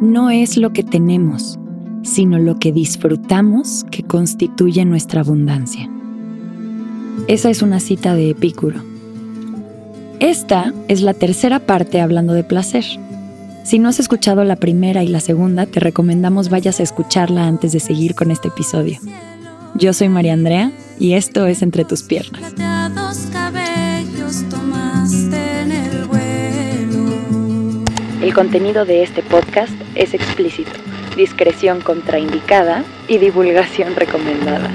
no es lo que tenemos, sino lo que disfrutamos que constituye nuestra abundancia. Esa es una cita de Epicuro. Esta es la tercera parte hablando de placer. Si no has escuchado la primera y la segunda, te recomendamos vayas a escucharla antes de seguir con este episodio. Yo soy María Andrea y esto es Entre tus piernas. El contenido de este podcast es explícito, discreción contraindicada y divulgación recomendada.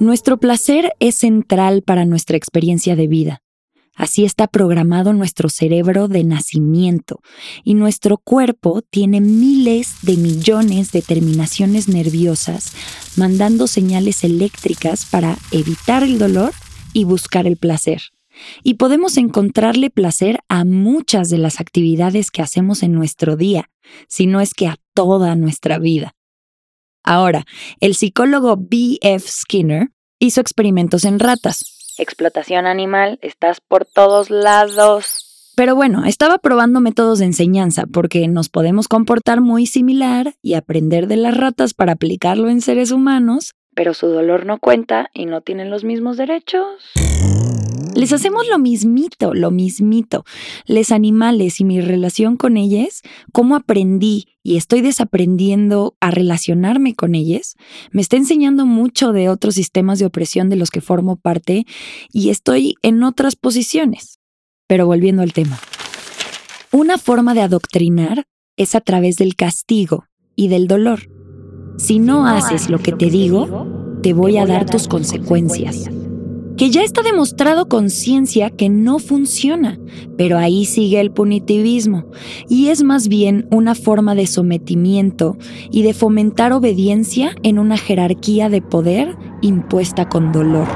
Nuestro placer es central para nuestra experiencia de vida. Así está programado nuestro cerebro de nacimiento y nuestro cuerpo tiene miles de millones de terminaciones nerviosas mandando señales eléctricas para evitar el dolor y buscar el placer. Y podemos encontrarle placer a muchas de las actividades que hacemos en nuestro día, si no es que a toda nuestra vida. Ahora, el psicólogo B.F. Skinner hizo experimentos en ratas explotación animal, estás por todos lados. Pero bueno, estaba probando métodos de enseñanza porque nos podemos comportar muy similar y aprender de las ratas para aplicarlo en seres humanos, pero su dolor no cuenta y no tienen los mismos derechos. Les hacemos lo mismito, lo mismito. Les animales y mi relación con ellos, cómo aprendí y estoy desaprendiendo a relacionarme con ellos, me está enseñando mucho de otros sistemas de opresión de los que formo parte y estoy en otras posiciones. Pero volviendo al tema. Una forma de adoctrinar es a través del castigo y del dolor. Si no haces lo que te digo, te voy a dar tus consecuencias que ya está demostrado con ciencia que no funciona, pero ahí sigue el punitivismo, y es más bien una forma de sometimiento y de fomentar obediencia en una jerarquía de poder impuesta con dolor.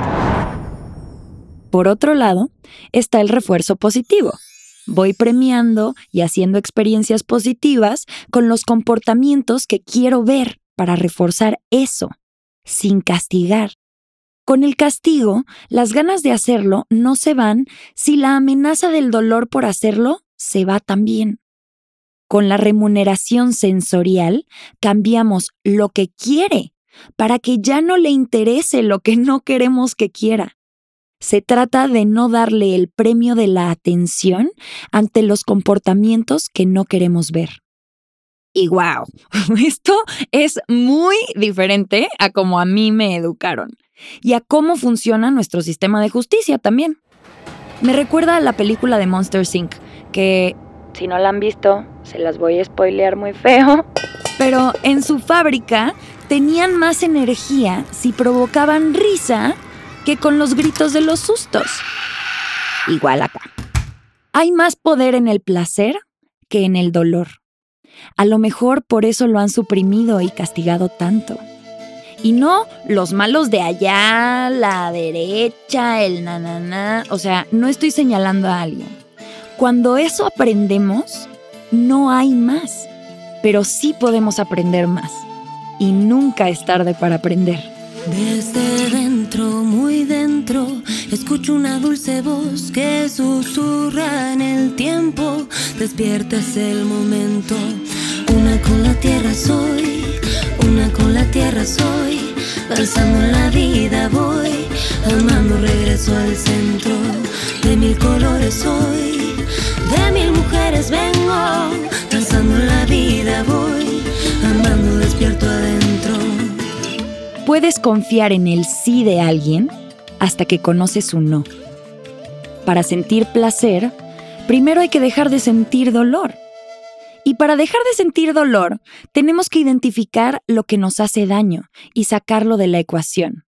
Por otro lado, está el refuerzo positivo. Voy premiando y haciendo experiencias positivas con los comportamientos que quiero ver para reforzar eso, sin castigar con el castigo, las ganas de hacerlo no se van si la amenaza del dolor por hacerlo se va también. Con la remuneración sensorial, cambiamos lo que quiere para que ya no le interese lo que no queremos que quiera. Se trata de no darle el premio de la atención ante los comportamientos que no queremos ver. Y wow, esto es muy diferente a como a mí me educaron y a cómo funciona nuestro sistema de justicia también. Me recuerda a la película de Monster Inc., que si no la han visto, se las voy a spoilear muy feo. Pero en su fábrica tenían más energía si provocaban risa que con los gritos de los sustos. Igual acá. Hay más poder en el placer que en el dolor. A lo mejor por eso lo han suprimido y castigado tanto. Y no los malos de allá, la derecha, el nananá. O sea, no estoy señalando a alguien. Cuando eso aprendemos, no hay más. Pero sí podemos aprender más. Y nunca es tarde para aprender. Desde dentro, muy dentro, escucho una dulce voz que susurra en el tiempo. Despiertas el momento, una con la tierra soy una con la tierra soy, danzando la vida voy, amando regreso al centro, de mil colores soy, de mil mujeres vengo, danzando la vida voy, amando despierto adentro. Puedes confiar en el sí de alguien hasta que conoces su no. Para sentir placer, primero hay que dejar de sentir dolor. Para dejar de sentir dolor, tenemos que identificar lo que nos hace daño y sacarlo de la ecuación.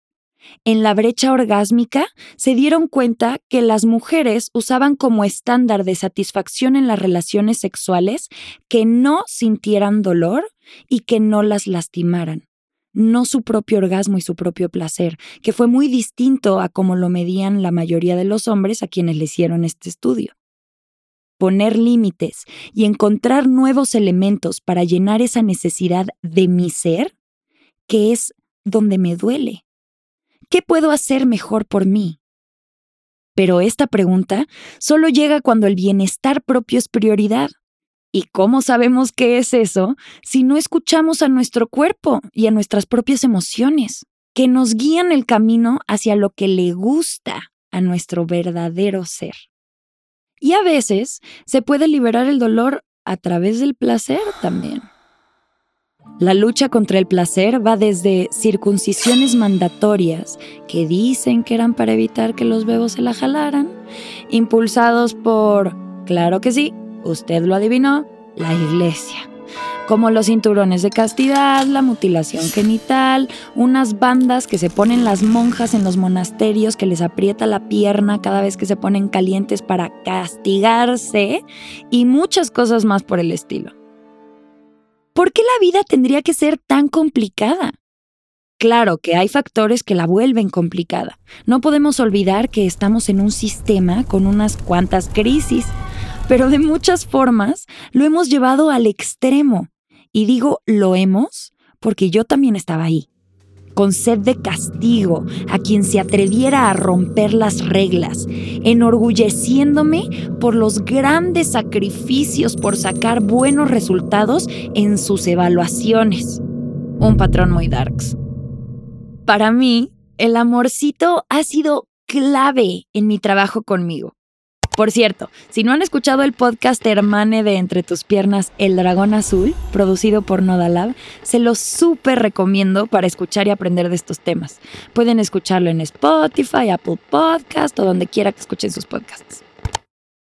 En la brecha orgásmica se dieron cuenta que las mujeres usaban como estándar de satisfacción en las relaciones sexuales que no sintieran dolor y que no las lastimaran, no su propio orgasmo y su propio placer, que fue muy distinto a como lo medían la mayoría de los hombres a quienes le hicieron este estudio. Poner límites y encontrar nuevos elementos para llenar esa necesidad de mi ser, que es donde me duele. ¿Qué puedo hacer mejor por mí? Pero esta pregunta solo llega cuando el bienestar propio es prioridad. ¿Y cómo sabemos qué es eso si no escuchamos a nuestro cuerpo y a nuestras propias emociones, que nos guían el camino hacia lo que le gusta a nuestro verdadero ser? Y a veces se puede liberar el dolor a través del placer también. La lucha contra el placer va desde circuncisiones mandatorias que dicen que eran para evitar que los bebos se la jalaran, impulsados por, claro que sí, usted lo adivinó, la iglesia como los cinturones de castidad, la mutilación genital, unas bandas que se ponen las monjas en los monasterios que les aprieta la pierna cada vez que se ponen calientes para castigarse y muchas cosas más por el estilo. ¿Por qué la vida tendría que ser tan complicada? Claro que hay factores que la vuelven complicada. No podemos olvidar que estamos en un sistema con unas cuantas crisis, pero de muchas formas lo hemos llevado al extremo y digo lo hemos porque yo también estaba ahí, con sed de castigo a quien se atreviera a romper las reglas, enorgulleciéndome por los grandes sacrificios por sacar buenos resultados en sus evaluaciones. Un patrón muy darks. Para mí, el amorcito ha sido clave en mi trabajo conmigo. Por cierto, si no han escuchado el podcast Hermane de Entre tus piernas, El Dragón Azul, producido por Nodalab, se lo súper recomiendo para escuchar y aprender de estos temas. Pueden escucharlo en Spotify, Apple Podcast o donde quiera que escuchen sus podcasts.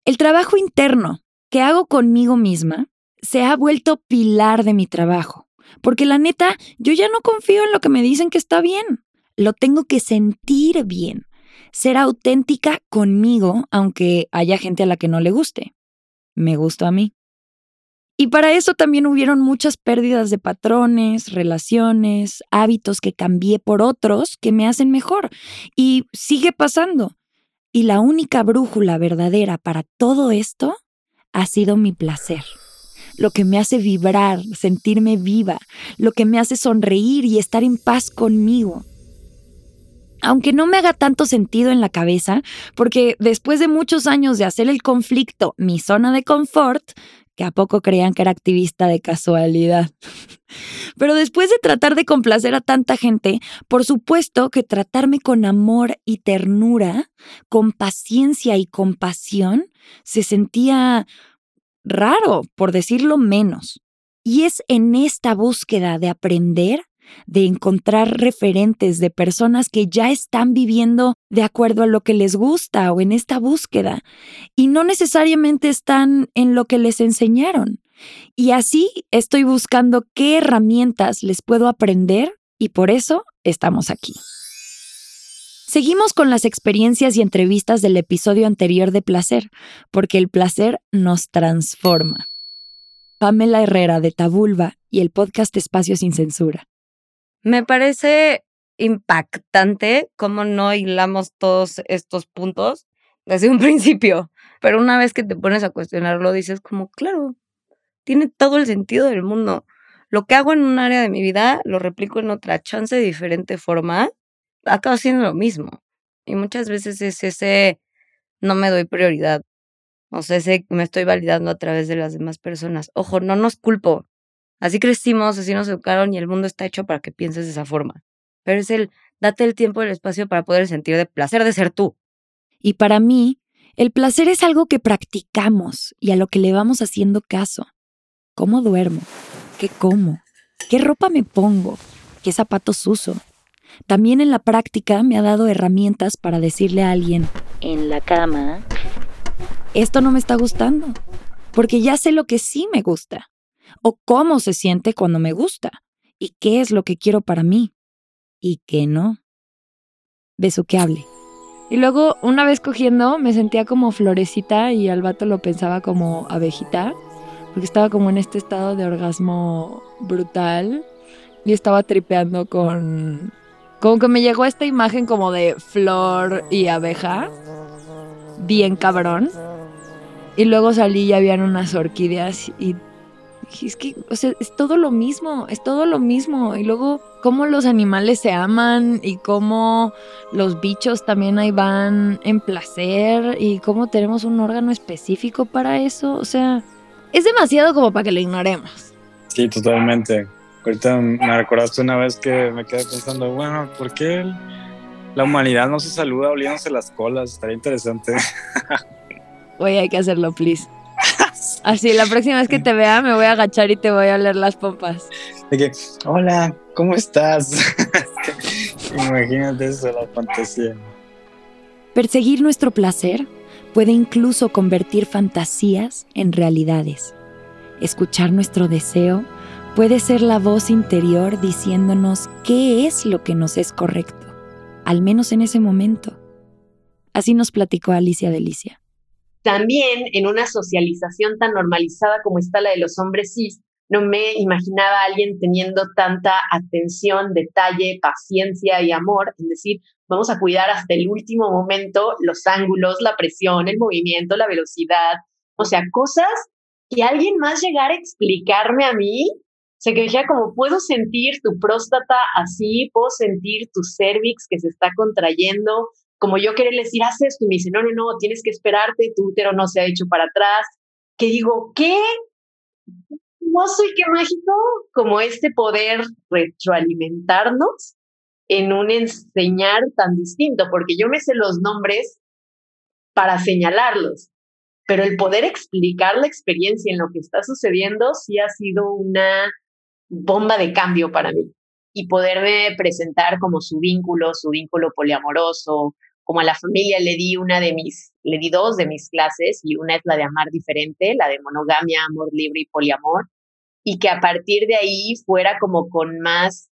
El trabajo interno que hago conmigo misma se ha vuelto pilar de mi trabajo, porque la neta, yo ya no confío en lo que me dicen que está bien. Lo tengo que sentir bien ser auténtica conmigo, aunque haya gente a la que no le guste. Me gusta a mí. Y para eso también hubieron muchas pérdidas de patrones, relaciones, hábitos que cambié por otros que me hacen mejor. Y sigue pasando. Y la única brújula verdadera para todo esto ha sido mi placer. Lo que me hace vibrar, sentirme viva, lo que me hace sonreír y estar en paz conmigo aunque no me haga tanto sentido en la cabeza, porque después de muchos años de hacer el conflicto mi zona de confort, que a poco creían que era activista de casualidad. Pero después de tratar de complacer a tanta gente, por supuesto que tratarme con amor y ternura, con paciencia y compasión, se sentía raro, por decirlo menos. Y es en esta búsqueda de aprender de encontrar referentes de personas que ya están viviendo de acuerdo a lo que les gusta o en esta búsqueda y no necesariamente están en lo que les enseñaron. Y así estoy buscando qué herramientas les puedo aprender y por eso estamos aquí. Seguimos con las experiencias y entrevistas del episodio anterior de Placer, porque el placer nos transforma. Pamela Herrera de Tabulba y el podcast Espacio sin Censura. Me parece impactante cómo no hilamos todos estos puntos desde un principio, pero una vez que te pones a cuestionarlo dices como, claro, tiene todo el sentido del mundo. Lo que hago en un área de mi vida lo replico en otra chance de diferente forma, acabo haciendo lo mismo. Y muchas veces es ese no me doy prioridad. O sea, ese me estoy validando a través de las demás personas. Ojo, no nos culpo. Así crecimos, así nos educaron y el mundo está hecho para que pienses de esa forma. Pero es el date el tiempo y el espacio para poder sentir de placer de ser tú. Y para mí, el placer es algo que practicamos y a lo que le vamos haciendo caso. ¿Cómo duermo? ¿Qué como? ¿Qué ropa me pongo? ¿Qué zapatos uso? También en la práctica me ha dado herramientas para decirle a alguien en la cama, esto no me está gustando, porque ya sé lo que sí me gusta o cómo se siente cuando me gusta y qué es lo que quiero para mí y qué no. hable. Y luego, una vez cogiendo, me sentía como florecita y al vato lo pensaba como abejita, porque estaba como en este estado de orgasmo brutal y estaba tripeando con... Como que me llegó esta imagen como de flor y abeja, bien cabrón. Y luego salí y habían unas orquídeas y es que, o sea, es todo lo mismo, es todo lo mismo. Y luego, cómo los animales se aman y cómo los bichos también ahí van en placer y cómo tenemos un órgano específico para eso. O sea, es demasiado como para que lo ignoremos. Sí, totalmente. Ahorita me recordaste una vez que me quedé pensando, bueno, ¿por qué la humanidad no se saluda oliéndose las colas? Estaría interesante. Oye, hay que hacerlo, please. Así, la próxima vez que te vea me voy a agachar y te voy a oler las pompas. De que, hola, ¿cómo estás? Imagínate eso, la fantasía. Perseguir nuestro placer puede incluso convertir fantasías en realidades. Escuchar nuestro deseo puede ser la voz interior diciéndonos qué es lo que nos es correcto, al menos en ese momento. Así nos platicó Alicia Delicia. También en una socialización tan normalizada como está la de los hombres cis, no me imaginaba a alguien teniendo tanta atención, detalle, paciencia y amor en decir, vamos a cuidar hasta el último momento los ángulos, la presión, el movimiento, la velocidad, o sea, cosas que alguien más llegara a explicarme a mí, o sea, que dijera como puedo sentir tu próstata así, puedo sentir tu cervix que se está contrayendo, como yo quería decir, haz esto, y me dice, no, no, no, tienes que esperarte, tu útero no se ha hecho para atrás, que digo, ¿qué? No soy qué mágico como este poder retroalimentarnos en un enseñar tan distinto, porque yo me sé los nombres para señalarlos, pero el poder explicar la experiencia en lo que está sucediendo sí ha sido una bomba de cambio para mí. Y poderme presentar como su vínculo, su vínculo poliamoroso, como a la familia le di una de mis, le di dos de mis clases y una es la de amar diferente, la de monogamia, amor libre y poliamor, y que a partir de ahí fuera como con más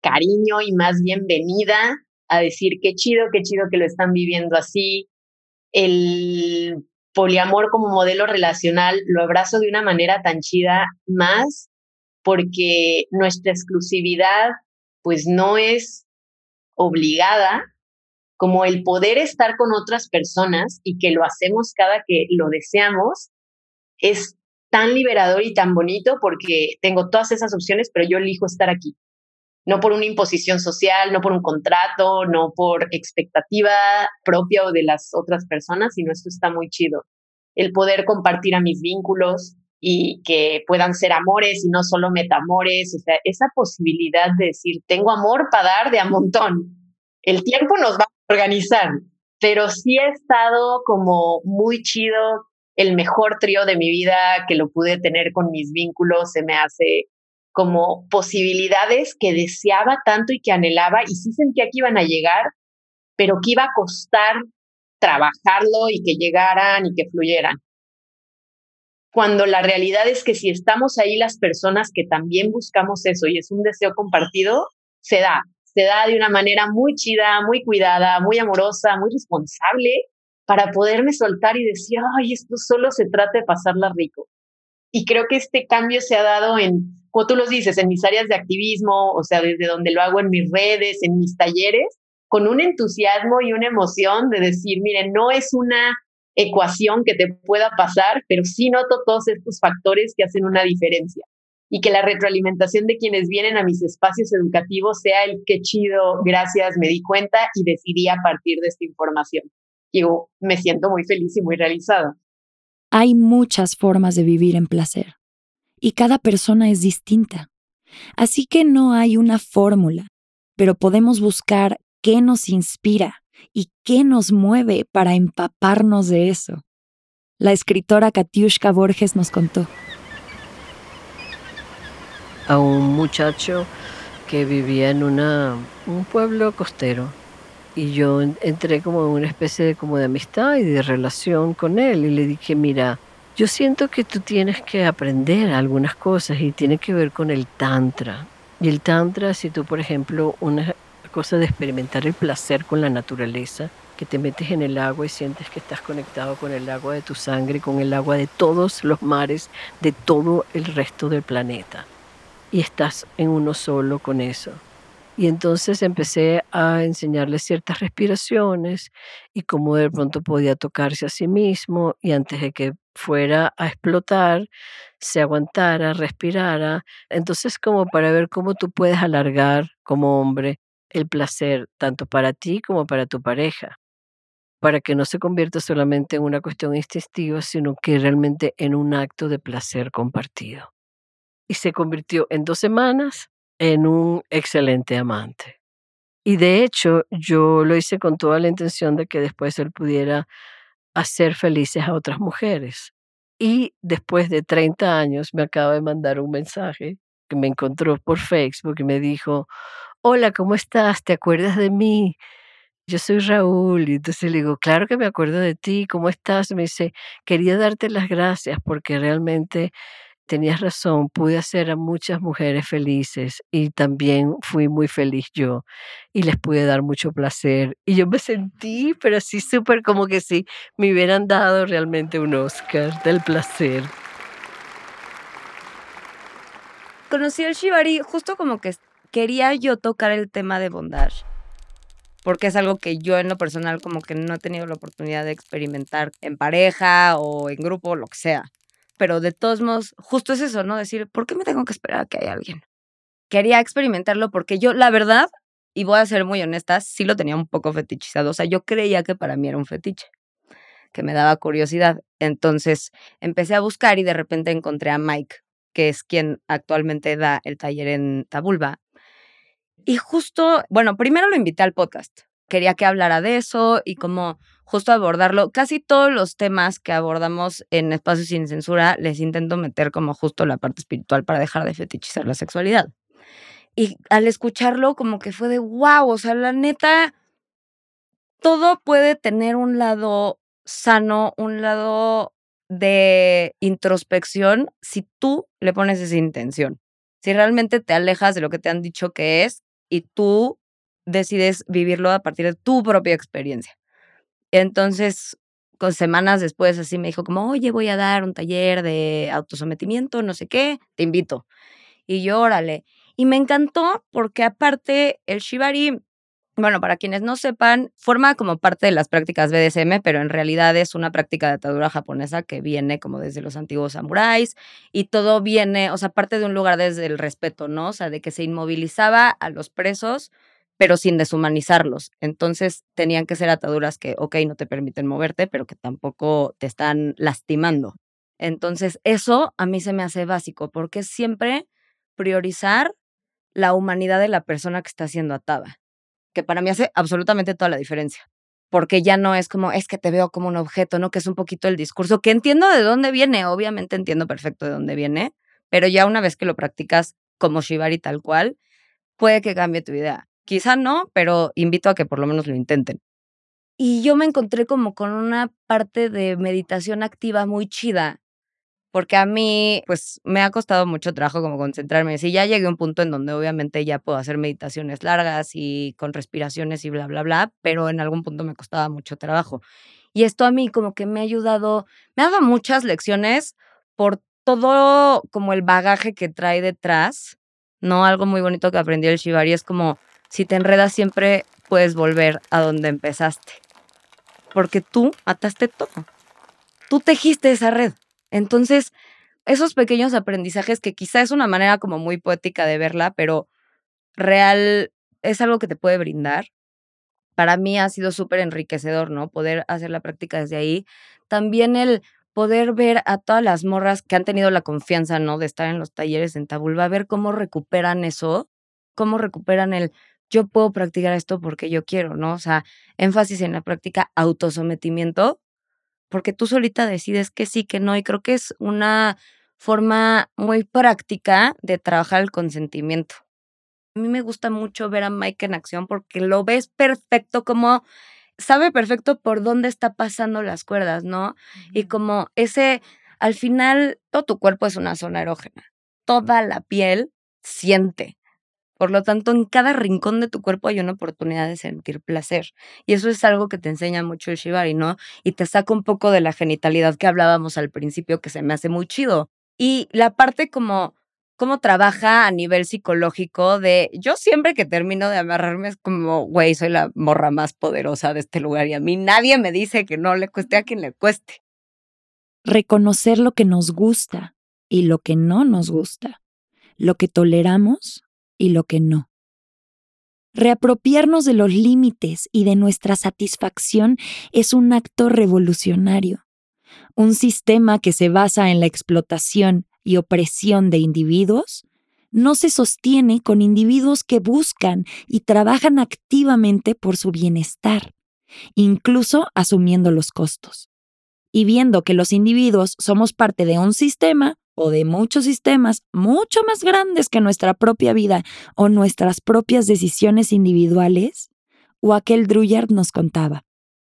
cariño y más bienvenida a decir qué chido, qué chido que lo están viviendo así. El poliamor como modelo relacional lo abrazo de una manera tan chida más porque nuestra exclusividad pues no es obligada, como el poder estar con otras personas y que lo hacemos cada que lo deseamos, es tan liberador y tan bonito porque tengo todas esas opciones, pero yo elijo estar aquí. No por una imposición social, no por un contrato, no por expectativa propia o de las otras personas, sino esto está muy chido. El poder compartir a mis vínculos y que puedan ser amores y no solo metamores, o sea, esa posibilidad de decir, tengo amor para dar de a montón. El tiempo nos va organizar, pero sí ha estado como muy chido, el mejor trío de mi vida que lo pude tener con mis vínculos, se me hace como posibilidades que deseaba tanto y que anhelaba y sí sentía que iban a llegar, pero que iba a costar trabajarlo y que llegaran y que fluyeran. Cuando la realidad es que si estamos ahí las personas que también buscamos eso y es un deseo compartido, se da, se da de una manera muy chida, muy cuidada, muy amorosa, muy responsable, para poderme soltar y decir, ay, esto solo se trata de pasarla rico. Y creo que este cambio se ha dado en, como tú los dices, en mis áreas de activismo, o sea, desde donde lo hago en mis redes, en mis talleres, con un entusiasmo y una emoción de decir, miren, no es una ecuación que te pueda pasar, pero sí noto todos estos factores que hacen una diferencia y que la retroalimentación de quienes vienen a mis espacios educativos sea el que chido, gracias, me di cuenta y decidí a partir de esta información. Yo me siento muy feliz y muy realizada. Hay muchas formas de vivir en placer y cada persona es distinta. Así que no hay una fórmula, pero podemos buscar qué nos inspira y qué nos mueve para empaparnos de eso. La escritora Katiushka Borges nos contó a un muchacho que vivía en una, un pueblo costero. Y yo entré como en una especie de, como de amistad y de relación con él. Y le dije, mira, yo siento que tú tienes que aprender algunas cosas y tiene que ver con el tantra. Y el tantra, si tú, por ejemplo, una cosa de experimentar el placer con la naturaleza, que te metes en el agua y sientes que estás conectado con el agua de tu sangre, con el agua de todos los mares, de todo el resto del planeta y estás en uno solo con eso. Y entonces empecé a enseñarle ciertas respiraciones y cómo de pronto podía tocarse a sí mismo y antes de que fuera a explotar, se aguantara, respirara. Entonces como para ver cómo tú puedes alargar como hombre el placer tanto para ti como para tu pareja, para que no se convierta solamente en una cuestión instintiva, sino que realmente en un acto de placer compartido. Y se convirtió en dos semanas en un excelente amante. Y de hecho, yo lo hice con toda la intención de que después él pudiera hacer felices a otras mujeres. Y después de 30 años me acaba de mandar un mensaje que me encontró por Facebook y me dijo, hola, ¿cómo estás? ¿Te acuerdas de mí? Yo soy Raúl. Y entonces le digo, claro que me acuerdo de ti, ¿cómo estás? Me dice, quería darte las gracias porque realmente tenías razón, pude hacer a muchas mujeres felices y también fui muy feliz yo y les pude dar mucho placer. Y yo me sentí, pero así súper como que si me hubieran dado realmente un Oscar del placer. Conocí al Shibari justo como que quería yo tocar el tema de bondage, porque es algo que yo en lo personal como que no he tenido la oportunidad de experimentar en pareja o en grupo, lo que sea pero de todos modos, justo es eso, ¿no? Decir, ¿por qué me tengo que esperar a que haya alguien? Quería experimentarlo porque yo, la verdad, y voy a ser muy honesta, sí lo tenía un poco fetichizado. O sea, yo creía que para mí era un fetiche, que me daba curiosidad. Entonces empecé a buscar y de repente encontré a Mike, que es quien actualmente da el taller en Tabulba. Y justo, bueno, primero lo invité al podcast. Quería que hablara de eso y como justo abordarlo. Casi todos los temas que abordamos en Espacios sin Censura les intento meter como justo la parte espiritual para dejar de fetichizar la sexualidad. Y al escucharlo como que fue de wow, o sea, la neta, todo puede tener un lado sano, un lado de introspección si tú le pones esa intención. Si realmente te alejas de lo que te han dicho que es y tú decides vivirlo a partir de tu propia experiencia. Entonces, con semanas después, así me dijo como, oye, voy a dar un taller de autosometimiento, no sé qué, te invito. Y yo, órale. Y me encantó porque aparte el shibari, bueno, para quienes no sepan, forma como parte de las prácticas BDSM, pero en realidad es una práctica de atadura japonesa que viene como desde los antiguos samuráis y todo viene, o sea, parte de un lugar desde el respeto, ¿no? O sea, de que se inmovilizaba a los presos pero sin deshumanizarlos. Entonces tenían que ser ataduras que, ok, no te permiten moverte, pero que tampoco te están lastimando. Entonces eso a mí se me hace básico, porque siempre priorizar la humanidad de la persona que está siendo atada, que para mí hace absolutamente toda la diferencia. Porque ya no es como, es que te veo como un objeto, ¿no? Que es un poquito el discurso, que entiendo de dónde viene, obviamente entiendo perfecto de dónde viene, pero ya una vez que lo practicas como Shibari tal cual, puede que cambie tu idea. Quizá no, pero invito a que por lo menos lo intenten. Y yo me encontré como con una parte de meditación activa muy chida, porque a mí, pues, me ha costado mucho trabajo como concentrarme. Si ya llegué a un punto en donde obviamente ya puedo hacer meditaciones largas y con respiraciones y bla, bla, bla, pero en algún punto me costaba mucho trabajo. Y esto a mí como que me ha ayudado, me ha dado muchas lecciones por todo como el bagaje que trae detrás, ¿no? Algo muy bonito que aprendí el Shibari es como si te enredas siempre puedes volver a donde empezaste. Porque tú ataste todo. Tú tejiste esa red. Entonces, esos pequeños aprendizajes que quizá es una manera como muy poética de verla, pero real es algo que te puede brindar. Para mí ha sido súper enriquecedor, ¿no? Poder hacer la práctica desde ahí. También el poder ver a todas las morras que han tenido la confianza, ¿no? De estar en los talleres en Tabulba, ver cómo recuperan eso, cómo recuperan el yo puedo practicar esto porque yo quiero, ¿no? O sea, énfasis en la práctica autosometimiento, porque tú solita decides que sí, que no, y creo que es una forma muy práctica de trabajar el consentimiento. A mí me gusta mucho ver a Mike en acción porque lo ves perfecto, como sabe perfecto por dónde está pasando las cuerdas, ¿no? Y como ese, al final, todo tu cuerpo es una zona erógena. Toda la piel siente. Por lo tanto, en cada rincón de tu cuerpo hay una oportunidad de sentir placer. Y eso es algo que te enseña mucho el Shibari, ¿no? Y te saca un poco de la genitalidad que hablábamos al principio, que se me hace muy chido. Y la parte como cómo trabaja a nivel psicológico de yo siempre que termino de amarrarme es como, güey, soy la morra más poderosa de este lugar y a mí nadie me dice que no le cueste a quien le cueste. Reconocer lo que nos gusta y lo que no nos gusta, lo que toleramos y lo que no. Reapropiarnos de los límites y de nuestra satisfacción es un acto revolucionario. Un sistema que se basa en la explotación y opresión de individuos no se sostiene con individuos que buscan y trabajan activamente por su bienestar, incluso asumiendo los costos. Y viendo que los individuos somos parte de un sistema o de muchos sistemas mucho más grandes que nuestra propia vida o nuestras propias decisiones individuales, aquel Druyard nos contaba.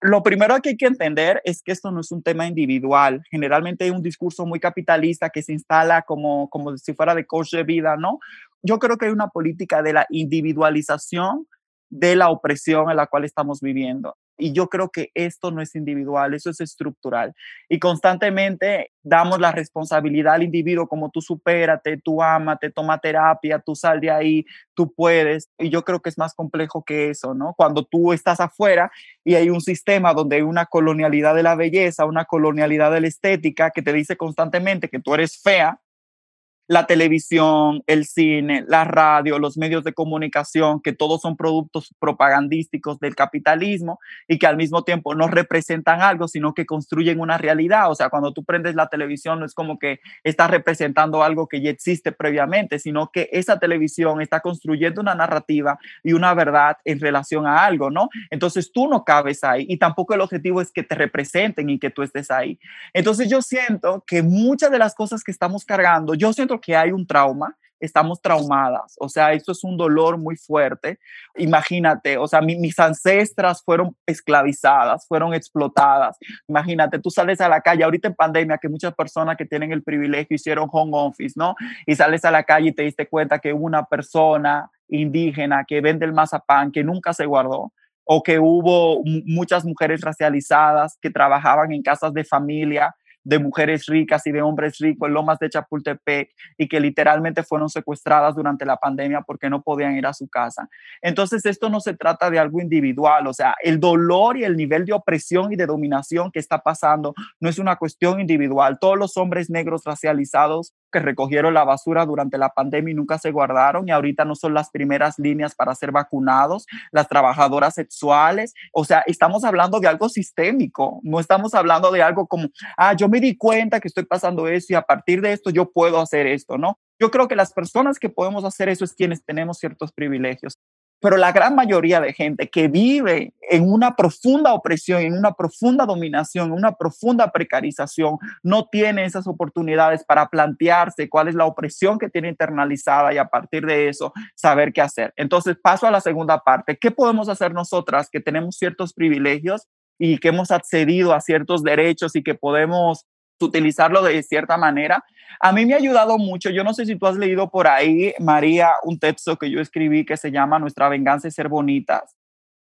Lo primero que hay que entender es que esto no es un tema individual. Generalmente hay un discurso muy capitalista que se instala como, como si fuera de coach de vida, ¿no? Yo creo que hay una política de la individualización de la opresión en la cual estamos viviendo. Y yo creo que esto no es individual, eso es estructural. Y constantemente damos la responsabilidad al individuo como tú supérate, tú amate, toma terapia, tú sal de ahí, tú puedes. Y yo creo que es más complejo que eso, ¿no? Cuando tú estás afuera y hay un sistema donde hay una colonialidad de la belleza, una colonialidad de la estética que te dice constantemente que tú eres fea, la televisión, el cine, la radio, los medios de comunicación, que todos son productos propagandísticos del capitalismo y que al mismo tiempo no representan algo, sino que construyen una realidad. O sea, cuando tú prendes la televisión no es como que estás representando algo que ya existe previamente, sino que esa televisión está construyendo una narrativa y una verdad en relación a algo, ¿no? Entonces tú no cabes ahí y tampoco el objetivo es que te representen y que tú estés ahí. Entonces yo siento que muchas de las cosas que estamos cargando, yo siento que hay un trauma, estamos traumadas, o sea, esto es un dolor muy fuerte. Imagínate, o sea, mis ancestras fueron esclavizadas, fueron explotadas. Imagínate, tú sales a la calle, ahorita en pandemia, que muchas personas que tienen el privilegio hicieron home office, ¿no? Y sales a la calle y te diste cuenta que una persona indígena que vende el mazapán, que nunca se guardó, o que hubo muchas mujeres racializadas que trabajaban en casas de familia de mujeres ricas y de hombres ricos en Lomas de Chapultepec y que literalmente fueron secuestradas durante la pandemia porque no podían ir a su casa. Entonces, esto no se trata de algo individual, o sea, el dolor y el nivel de opresión y de dominación que está pasando no es una cuestión individual. Todos los hombres negros racializados que recogieron la basura durante la pandemia y nunca se guardaron y ahorita no son las primeras líneas para ser vacunados, las trabajadoras sexuales, o sea, estamos hablando de algo sistémico, no estamos hablando de algo como, ah, yo me di cuenta que estoy pasando eso y a partir de esto yo puedo hacer esto, ¿no? Yo creo que las personas que podemos hacer eso es quienes tenemos ciertos privilegios pero la gran mayoría de gente que vive en una profunda opresión, en una profunda dominación, en una profunda precarización, no tiene esas oportunidades para plantearse cuál es la opresión que tiene internalizada y a partir de eso saber qué hacer. Entonces paso a la segunda parte. ¿Qué podemos hacer nosotras que tenemos ciertos privilegios y que hemos accedido a ciertos derechos y que podemos utilizarlo de cierta manera. A mí me ha ayudado mucho. Yo no sé si tú has leído por ahí, María, un texto que yo escribí que se llama Nuestra venganza es ser bonitas.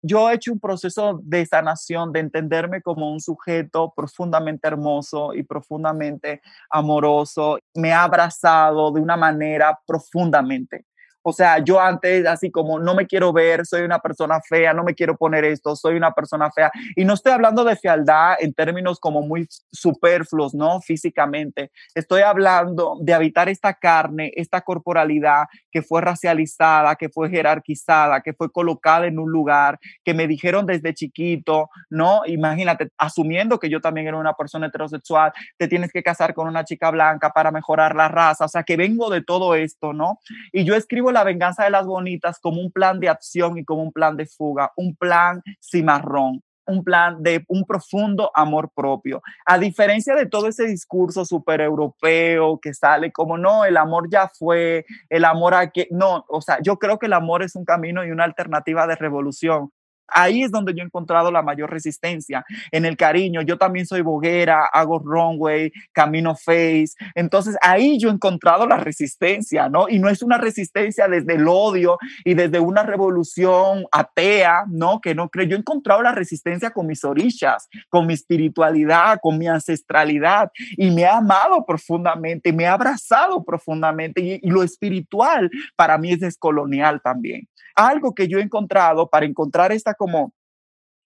Yo he hecho un proceso de sanación, de entenderme como un sujeto profundamente hermoso y profundamente amoroso. Me ha abrazado de una manera profundamente. O sea, yo antes así como no me quiero ver, soy una persona fea, no me quiero poner esto, soy una persona fea. Y no estoy hablando de fealdad en términos como muy superfluos, ¿no? Físicamente. Estoy hablando de habitar esta carne, esta corporalidad que fue racializada, que fue jerarquizada, que fue colocada en un lugar, que me dijeron desde chiquito, ¿no? Imagínate, asumiendo que yo también era una persona heterosexual, te tienes que casar con una chica blanca para mejorar la raza. O sea, que vengo de todo esto, ¿no? Y yo escribo la venganza de las bonitas como un plan de acción y como un plan de fuga, un plan cimarrón un plan de un profundo amor propio. A diferencia de todo ese discurso súper europeo que sale como, no, el amor ya fue, el amor a que, no, o sea, yo creo que el amor es un camino y una alternativa de revolución. Ahí es donde yo he encontrado la mayor resistencia, en el cariño. Yo también soy boguera, hago runway, camino face. Entonces ahí yo he encontrado la resistencia, ¿no? Y no es una resistencia desde el odio y desde una revolución atea, ¿no? Que no creo. Yo he encontrado la resistencia con mis orillas, con mi espiritualidad, con mi ancestralidad y me ha amado profundamente, me ha abrazado profundamente y, y lo espiritual para mí es descolonial también. Algo que yo he encontrado para encontrar esta como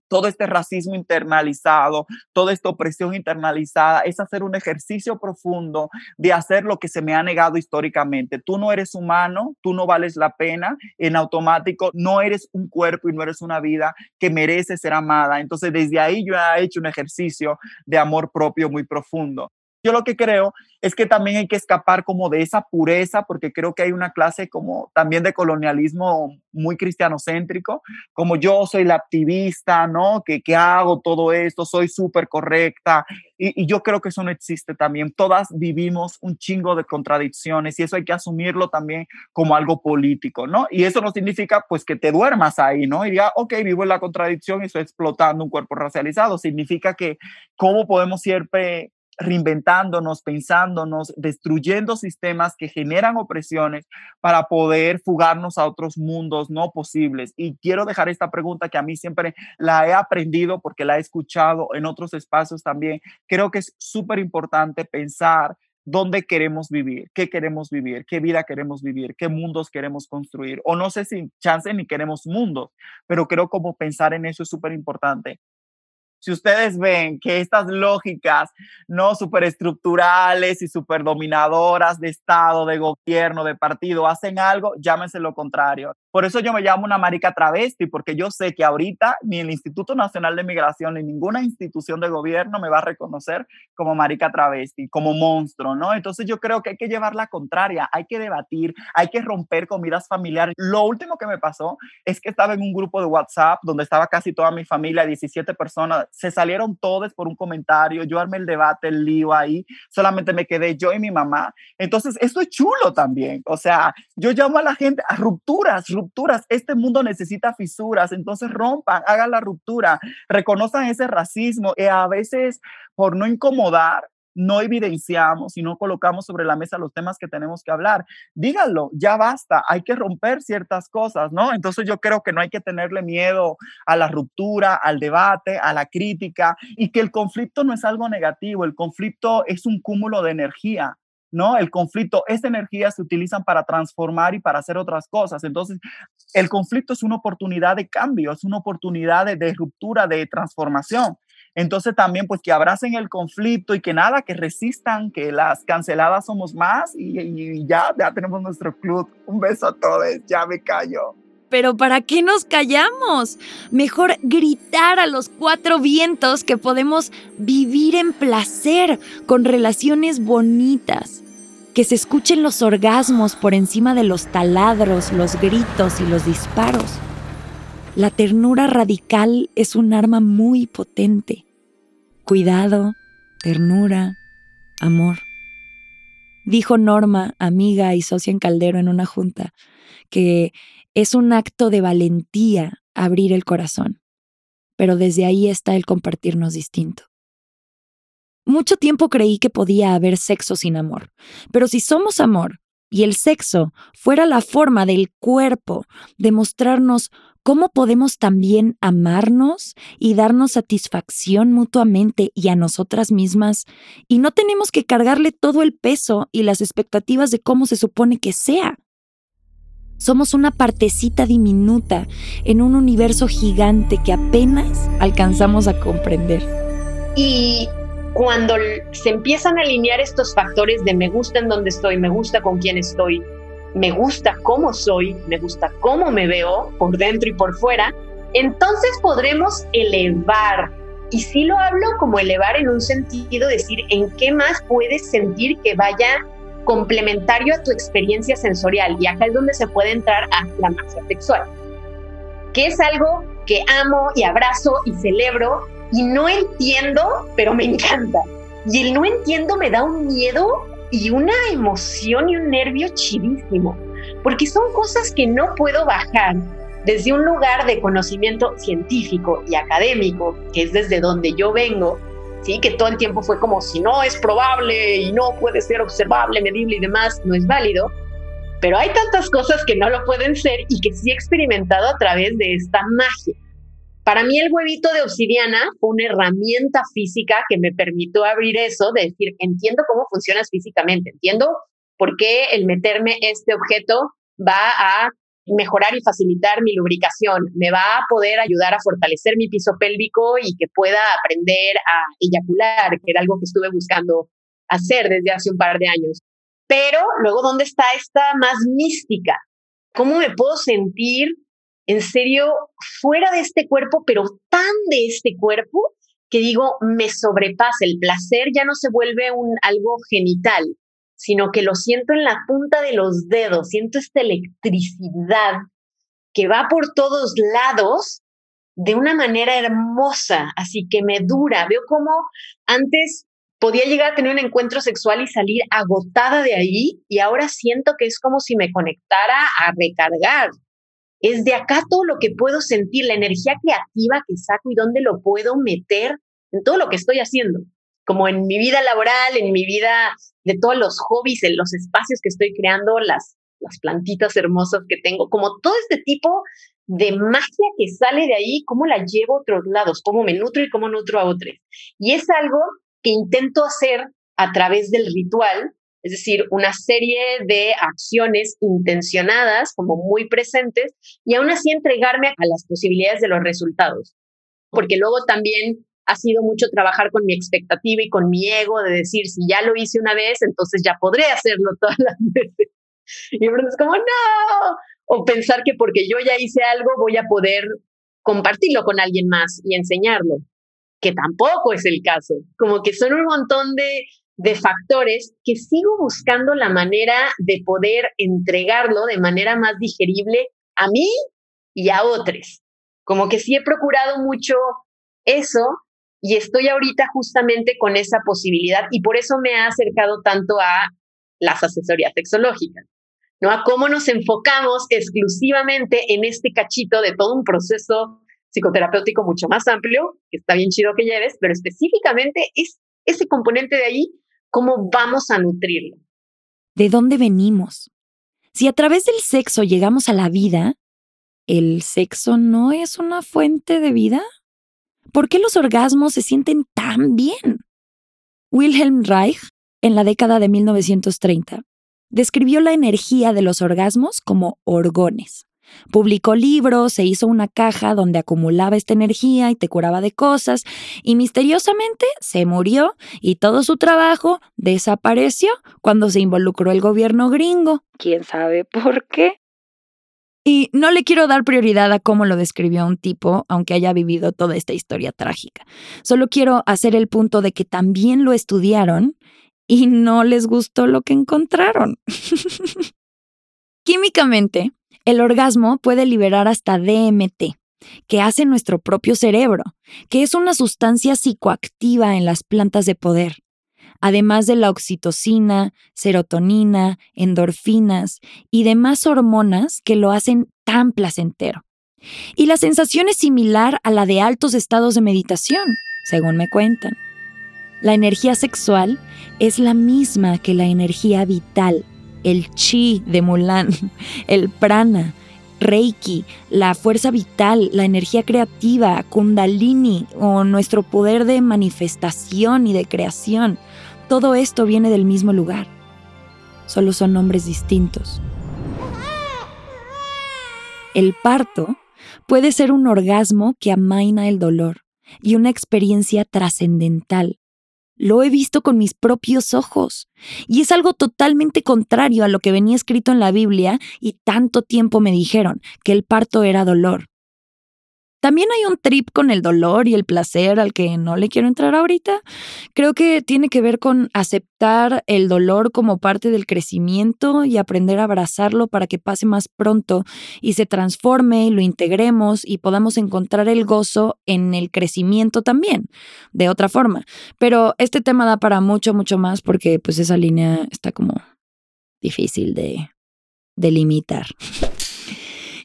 todo este racismo internalizado, toda esta opresión internalizada, es hacer un ejercicio profundo de hacer lo que se me ha negado históricamente. Tú no eres humano, tú no vales la pena, en automático no eres un cuerpo y no eres una vida que merece ser amada. Entonces, desde ahí yo he hecho un ejercicio de amor propio muy profundo. Yo lo que creo es que también hay que escapar como de esa pureza, porque creo que hay una clase como también de colonialismo muy cristianocéntrico, como yo soy la activista, ¿no? Que, que hago todo esto, soy súper correcta. Y, y, yo creo que eso no existe también. Todas vivimos un chingo de contradicciones y eso hay que asumirlo también como algo político, ¿no? Y eso no significa pues que te duermas ahí, ¿no? Y diga, ok, vivo en la contradicción y estoy explotando un cuerpo racializado. Significa que cómo podemos siempre reinventándonos, pensándonos, destruyendo sistemas que generan opresiones para poder fugarnos a otros mundos no posibles. Y quiero dejar esta pregunta que a mí siempre la he aprendido porque la he escuchado en otros espacios también. Creo que es súper importante pensar dónde queremos vivir, qué queremos vivir, qué vida queremos vivir, qué mundos queremos construir. O no sé si chance ni queremos mundos, pero creo como pensar en eso es súper importante si ustedes ven que estas lógicas no superestructurales y superdominadoras de Estado, de gobierno, de partido hacen algo, llámense lo contrario. Por eso yo me llamo una marica travesti, porque yo sé que ahorita ni el Instituto Nacional de Migración ni ninguna institución de gobierno me va a reconocer como marica travesti, como monstruo, ¿no? Entonces yo creo que hay que llevar la contraria, hay que debatir, hay que romper comidas familiares. Lo último que me pasó es que estaba en un grupo de WhatsApp donde estaba casi toda mi familia, 17 personas, se salieron todos por un comentario, yo armé el debate, el lío ahí, solamente me quedé yo y mi mamá. Entonces, eso es chulo también. O sea, yo llamo a la gente a rupturas, rupturas rupturas. Este mundo necesita fisuras, entonces rompan, hagan la ruptura, reconozcan ese racismo y a veces por no incomodar, no evidenciamos y no colocamos sobre la mesa los temas que tenemos que hablar. Díganlo, ya basta, hay que romper ciertas cosas, ¿no? Entonces yo creo que no hay que tenerle miedo a la ruptura, al debate, a la crítica y que el conflicto no es algo negativo, el conflicto es un cúmulo de energía. ¿No? El conflicto, esta energía se utilizan para transformar y para hacer otras cosas. Entonces, el conflicto es una oportunidad de cambio, es una oportunidad de, ruptura, de transformación. Entonces también pues que abracen el conflicto y que nada, que resistan, que las canceladas somos más y, ya, ya tenemos nuestro club. Un beso a todos, ya me callo. Pero ¿para qué nos callamos? Mejor gritar a los cuatro vientos que podemos vivir en placer, con relaciones bonitas que se escuchen los orgasmos por encima de los taladros, los gritos y los disparos. La ternura radical es un arma muy potente. Cuidado, ternura, amor. Dijo Norma, amiga y socia en Caldero en una junta, que es un acto de valentía abrir el corazón, pero desde ahí está el compartirnos distinto. Mucho tiempo creí que podía haber sexo sin amor, pero si somos amor y el sexo fuera la forma del cuerpo de mostrarnos cómo podemos también amarnos y darnos satisfacción mutuamente y a nosotras mismas, y no tenemos que cargarle todo el peso y las expectativas de cómo se supone que sea. Somos una partecita diminuta en un universo gigante que apenas alcanzamos a comprender. Y cuando se empiezan a alinear estos factores de me gusta en donde estoy, me gusta con quién estoy, me gusta cómo soy, me gusta cómo me veo por dentro y por fuera, entonces podremos elevar. Y sí lo hablo como elevar en un sentido, decir, ¿en qué más puedes sentir que vaya complementario a tu experiencia sensorial? Y acá es donde se puede entrar a la magia sexual, que es algo que amo y abrazo y celebro y no entiendo, pero me encanta. Y el no entiendo me da un miedo y una emoción y un nervio chidísimo, porque son cosas que no puedo bajar. desde un lugar de conocimiento científico y académico, que es desde donde yo vengo, ¿sí? que todo el tiempo fue como si no es probable y no puede ser observable, medible y demás, no es válido. Pero hay tantas cosas que no lo pueden ser y que sí he experimentado a través de esta magia. Para mí el huevito de obsidiana fue una herramienta física que me permitió abrir eso, de decir, entiendo cómo funcionas físicamente, entiendo por qué el meterme este objeto va a mejorar y facilitar mi lubricación, me va a poder ayudar a fortalecer mi piso pélvico y que pueda aprender a eyacular, que era algo que estuve buscando hacer desde hace un par de años. Pero luego, ¿dónde está esta más mística? ¿Cómo me puedo sentir en serio fuera de este cuerpo, pero tan de este cuerpo que digo, me sobrepasa, el placer ya no se vuelve un algo genital, sino que lo siento en la punta de los dedos, siento esta electricidad que va por todos lados de una manera hermosa, así que me dura. Veo como antes podía llegar a tener un encuentro sexual y salir agotada de ahí y ahora siento que es como si me conectara a recargar. Es de acá todo lo que puedo sentir, la energía creativa que saco y dónde lo puedo meter en todo lo que estoy haciendo como en mi vida laboral, en mi vida de todos los hobbies, en los espacios que estoy creando, las, plantitas hermosas que tengo, como todo este tipo de magia que sale de ahí, cómo la llevo a otros lados, cómo me nutro y cómo nutro a otros. Y es algo que intento hacer a través del ritual, es decir, una serie de acciones intencionadas, como muy presentes, y aún así entregarme a las posibilidades de los resultados. Porque luego también ha sido mucho trabajar con mi expectativa y con mi ego de decir, si ya lo hice una vez, entonces ya podré hacerlo todas las veces. Y es como, no, o pensar que porque yo ya hice algo voy a poder compartirlo con alguien más y enseñarlo, que tampoco es el caso. Como que son un montón de, de factores que sigo buscando la manera de poder entregarlo de manera más digerible a mí y a otros. Como que sí he procurado mucho eso y estoy ahorita justamente con esa posibilidad y por eso me ha acercado tanto a las asesorías sexológicas, ¿no? A cómo nos enfocamos exclusivamente en este cachito de todo un proceso psicoterapéutico mucho más amplio, que está bien chido que lleves, pero específicamente es ese componente de ahí, cómo vamos a nutrirlo. ¿De dónde venimos? Si a través del sexo llegamos a la vida, ¿el sexo no es una fuente de vida? ¿Por qué los orgasmos se sienten tan bien? Wilhelm Reich, en la década de 1930, describió la energía de los orgasmos como orgones. Publicó libros, se hizo una caja donde acumulaba esta energía y te curaba de cosas, y misteriosamente se murió y todo su trabajo desapareció cuando se involucró el gobierno gringo. ¿Quién sabe por qué? Y no le quiero dar prioridad a cómo lo describió un tipo, aunque haya vivido toda esta historia trágica. Solo quiero hacer el punto de que también lo estudiaron y no les gustó lo que encontraron. Químicamente, el orgasmo puede liberar hasta DMT, que hace nuestro propio cerebro, que es una sustancia psicoactiva en las plantas de poder además de la oxitocina, serotonina, endorfinas y demás hormonas que lo hacen tan placentero. Y la sensación es similar a la de altos estados de meditación, según me cuentan. La energía sexual es la misma que la energía vital, el chi de Mulan, el prana, Reiki, la fuerza vital, la energía creativa, kundalini o nuestro poder de manifestación y de creación. Todo esto viene del mismo lugar, solo son nombres distintos. El parto puede ser un orgasmo que amaina el dolor y una experiencia trascendental. Lo he visto con mis propios ojos y es algo totalmente contrario a lo que venía escrito en la Biblia y tanto tiempo me dijeron que el parto era dolor. También hay un trip con el dolor y el placer al que no le quiero entrar ahorita. Creo que tiene que ver con aceptar el dolor como parte del crecimiento y aprender a abrazarlo para que pase más pronto y se transforme y lo integremos y podamos encontrar el gozo en el crecimiento también, de otra forma. Pero este tema da para mucho, mucho más porque pues esa línea está como difícil de delimitar.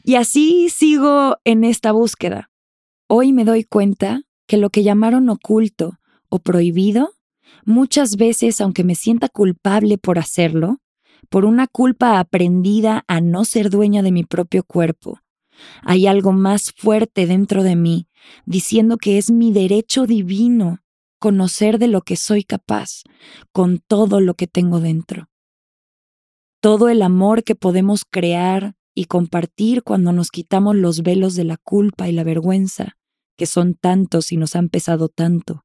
Y así sigo en esta búsqueda. Hoy me doy cuenta que lo que llamaron oculto o prohibido, muchas veces, aunque me sienta culpable por hacerlo, por una culpa aprendida a no ser dueña de mi propio cuerpo, hay algo más fuerte dentro de mí diciendo que es mi derecho divino conocer de lo que soy capaz con todo lo que tengo dentro. Todo el amor que podemos crear y compartir cuando nos quitamos los velos de la culpa y la vergüenza, que son tantos y nos han pesado tanto.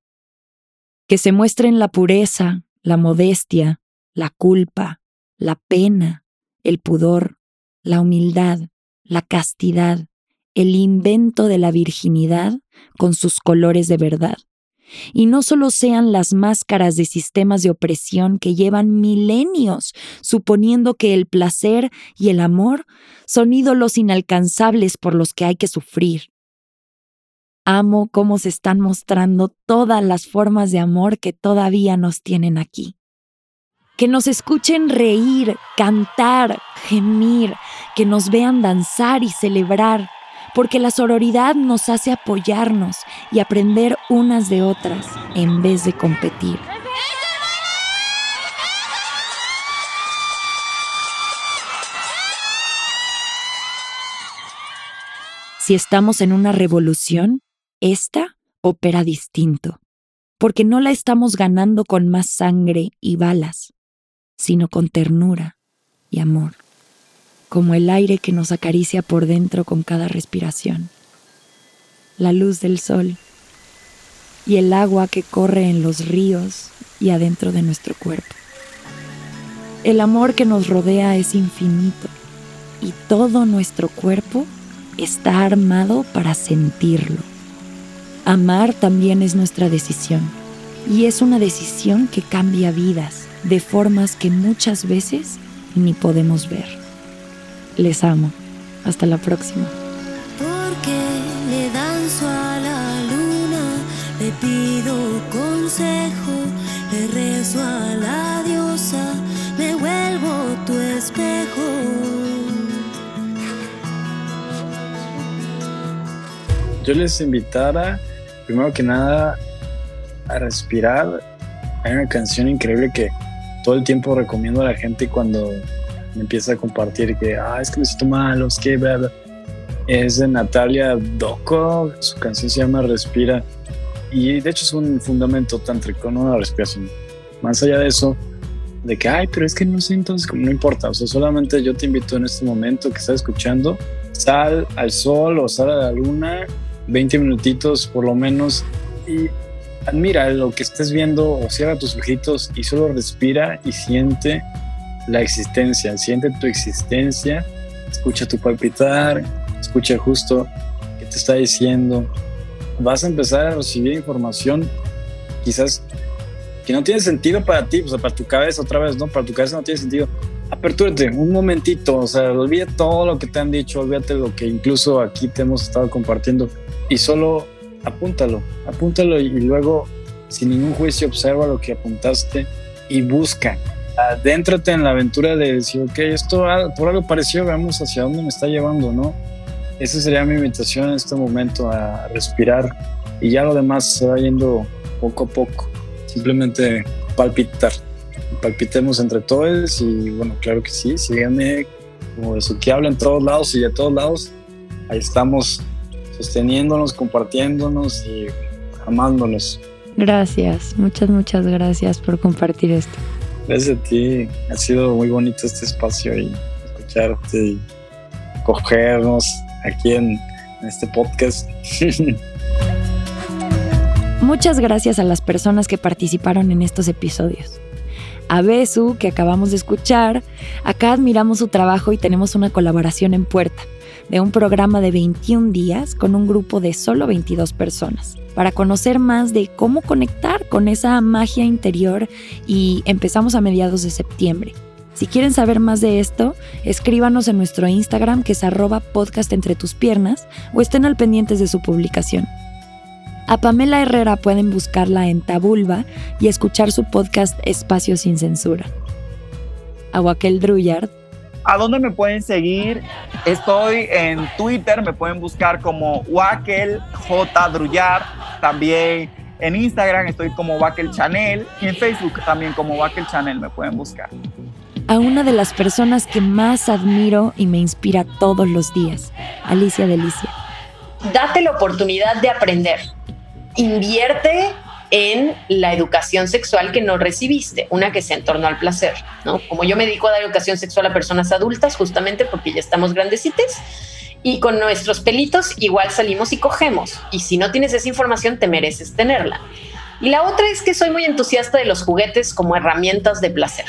Que se muestren la pureza, la modestia, la culpa, la pena, el pudor, la humildad, la castidad, el invento de la virginidad con sus colores de verdad. Y no solo sean las máscaras de sistemas de opresión que llevan milenios suponiendo que el placer y el amor son ídolos inalcanzables por los que hay que sufrir. Amo cómo se están mostrando todas las formas de amor que todavía nos tienen aquí que nos escuchen reír, cantar, gemir, que nos vean danzar y celebrar, porque la sororidad nos hace apoyarnos y aprender unas de otras en vez de competir. Si estamos en una revolución, esta opera distinto, porque no la estamos ganando con más sangre y balas, sino con ternura y amor, como el aire que nos acaricia por dentro con cada respiración, la luz del sol y el agua que corre en los ríos y adentro de nuestro cuerpo. El amor que nos rodea es infinito y todo nuestro cuerpo está armado para sentirlo. Amar también es nuestra decisión y es una decisión que cambia vidas de formas que muchas veces ni podemos ver. Les amo. Hasta la próxima. Porque le danzo a la luna, le pido consejo, le rezo a la diosa, me vuelvo tu espejo. Yo les invitara, primero que nada, a respirar. Hay una canción increíble que todo el tiempo recomiendo a la gente cuando me empieza a compartir que, ah, es que me siento mal, es que, verdad. Es de Natalia Doko, su canción se llama Respira. Y de hecho es un fundamento tántrico, no la respiración. Más allá de eso, de que, ay, pero es que no sé, entonces, no importa. O sea, solamente yo te invito en este momento que estás escuchando, sal al sol o sal a la luna, 20 minutitos por lo menos, y admira lo que estés viendo o cierra tus ojitos y solo respira y siente la existencia, siente tu existencia, escucha tu palpitar, escucha justo qué te está diciendo. Vas a empezar a recibir información quizás que no tiene sentido para ti, o sea, para tu cabeza otra vez, ¿no? Para tu cabeza no tiene sentido. Apertúrate un momentito, o sea, olvida todo lo que te han dicho, olvídate lo que incluso aquí te hemos estado compartiendo y solo apúntalo, apúntalo y luego sin ningún juicio observa lo que apuntaste y busca. Adéntrate en la aventura de decir, ok, esto por algo parecido, veamos hacia dónde me está llevando, ¿no? Esa sería mi invitación en este momento a respirar y ya lo demás se va yendo poco a poco. Simplemente palpitar. Palpitemos entre todos y bueno, claro que sí, síganme como eso que habla en todos lados y de todos lados. Ahí estamos sosteniéndonos, compartiéndonos y amándonos. Gracias, muchas, muchas gracias por compartir esto. Gracias a ti, ha sido muy bonito este espacio y escucharte y cogernos aquí en, este podcast. Muchas gracias a las personas que participaron en estos episodios. A Besu, que acabamos de escuchar, acá admiramos su trabajo y tenemos una colaboración en puerta de un programa de 21 días con un grupo de solo 22 personas para conocer más de cómo conectar con esa magia interior y empezamos a mediados de septiembre. Si quieren saber más de esto, escríbanos en nuestro Instagram que es arroba podcast entre tus piernas o estén al pendientes de su publicación. A Pamela Herrera pueden buscarla en Tabulba y escuchar su podcast Espacio sin Censura. A Wakel Druyard ¿A dónde me pueden seguir? Estoy en Twitter, me pueden buscar como Wakel J. Drullar, también en Instagram estoy como Wakel Channel y en Facebook también como Wakel Channel me pueden buscar. A una de las personas que más admiro y me inspira todos los días, Alicia Delicia. Date la oportunidad de aprender. Invierte en la educación sexual que no recibiste, una que sea en torno al placer, ¿no? Como yo me dedico a dar educación sexual a personas adultas, justamente porque ya estamos grandecites, y con nuestros pelitos igual salimos y cogemos, y si no tienes esa información te mereces tenerla. Y la otra es que soy muy entusiasta de los juguetes como herramientas de placer.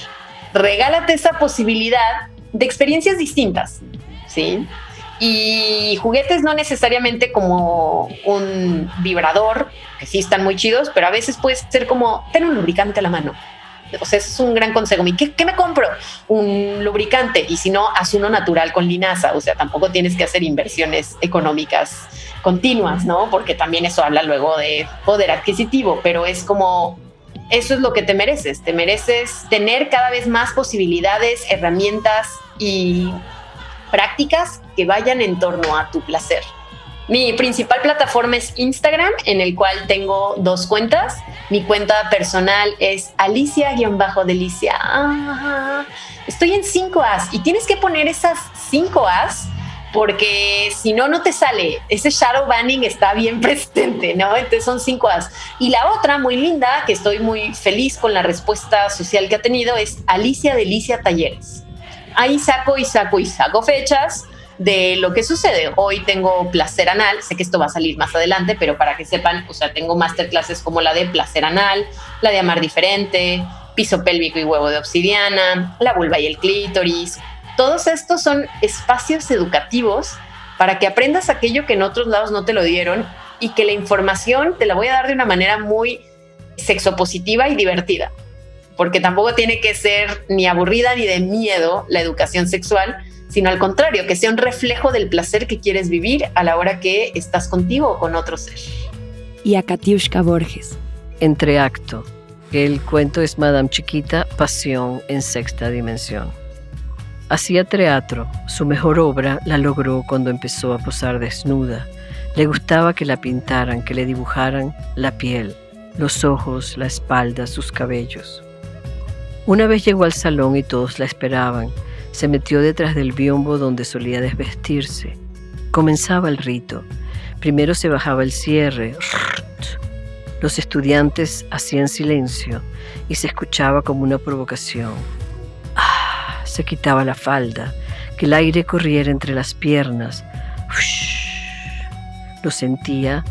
Regálate esa posibilidad de experiencias distintas, ¿sí? Y juguetes no necesariamente como un vibrador, que sí están muy chidos, pero a veces puede ser como tener un lubricante a la mano. O sea, es un gran consejo. ¿Qué, ¿Qué me compro? Un lubricante. Y si no, haz uno natural con linaza. O sea, tampoco tienes que hacer inversiones económicas continuas, ¿no? Porque también eso habla luego de poder adquisitivo, pero es como eso es lo que te mereces. Te mereces tener cada vez más posibilidades, herramientas y prácticas que vayan en torno a tu placer. Mi principal plataforma es Instagram, en el cual tengo dos cuentas. Mi cuenta personal es Alicia-Delicia. estoy en 5As y tienes que poner esas 5As porque si no, no te sale. Ese shadow banning está bien presente, ¿no? Entonces son 5As. Y la otra, muy linda, que estoy muy feliz con la respuesta social que ha tenido, es Alicia Delicia Talleres. Ahí saco y saco y saco fechas de lo que sucede. Hoy tengo placer anal, sé que esto va a salir más adelante, pero para que sepan, o sea, tengo masterclasses como la de placer anal, la de amar diferente, piso pélvico y huevo de obsidiana, la vulva y el clítoris. Todos estos son espacios educativos para que aprendas aquello que en otros lados no te lo dieron y que la información te la voy a dar de una manera muy sexopositiva y divertida, porque tampoco tiene que ser ni aburrida ni de miedo la educación sexual, sino al contrario, que sea un reflejo del placer que quieres vivir a la hora que estás contigo o con otro ser. Y a Katiushka Borges. Entreacto. El cuento es Madame Chiquita, Pasión en sexta dimensión. Hacía teatro, su mejor obra la logró cuando empezó a posar desnuda. Le gustaba que la pintaran, que le dibujaran la piel, los ojos, la espalda, sus cabellos. Una vez llegó al salón y todos la esperaban. Se metió detrás del biombo donde solía desvestirse. Comenzaba el rito. Primero se bajaba el cierre. Los estudiantes hacían silencio y se escuchaba como una provocación. Ah, se quitaba la falda, que el aire corriera entre las piernas. Lo sentía,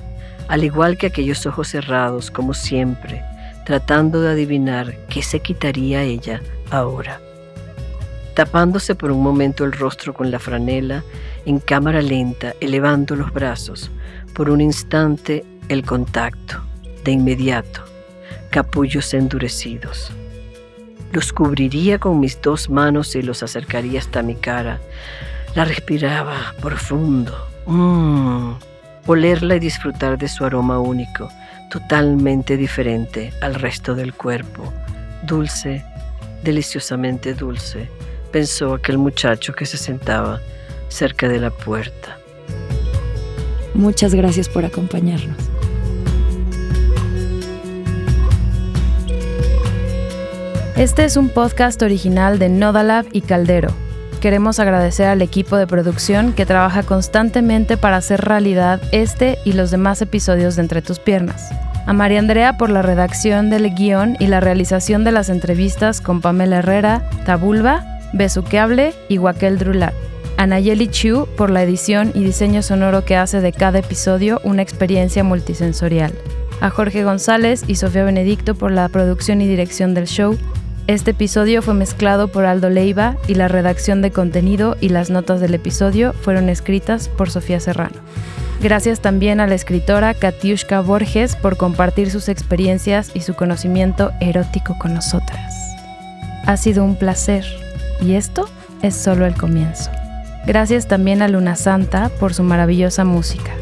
al igual que aquellos ojos cerrados, como siempre, tratando de adivinar qué se quitaría ella ahora tapándose por un momento el rostro con la franela, en cámara lenta, elevando los brazos, por un instante el contacto, de inmediato, capullos endurecidos. Los cubriría con mis dos manos y los acercaría hasta mi cara. La respiraba profundo, mmm, olerla y disfrutar de su aroma único, totalmente diferente al resto del cuerpo, dulce, deliciosamente dulce, pensó aquel muchacho que se sentaba cerca de la puerta. Muchas gracias por acompañarnos. Este es un podcast original de Nodalab y Caldero. Queremos agradecer al equipo de producción que trabaja constantemente para hacer realidad este y los demás episodios de Entre tus piernas. A María Andrea por la redacción del guion y la realización de las entrevistas con Pamela Herrera, Tabulba Besuqueable y Wakel Drular. A Nayeli Chu por la edición y diseño sonoro que hace de cada episodio una experiencia multisensorial. A Jorge González y Sofía Benedicto por la producción y dirección del show. Este episodio fue mezclado por Aldo Leiva y la redacción de contenido y las notas del episodio fueron escritas por Sofía Serrano. Gracias también a la escritora Katiushka Borges por compartir sus experiencias y su conocimiento erótico con nosotras. Ha sido un placer. Y esto es solo el comienzo. Gracias también a Luna Santa por su maravillosa música.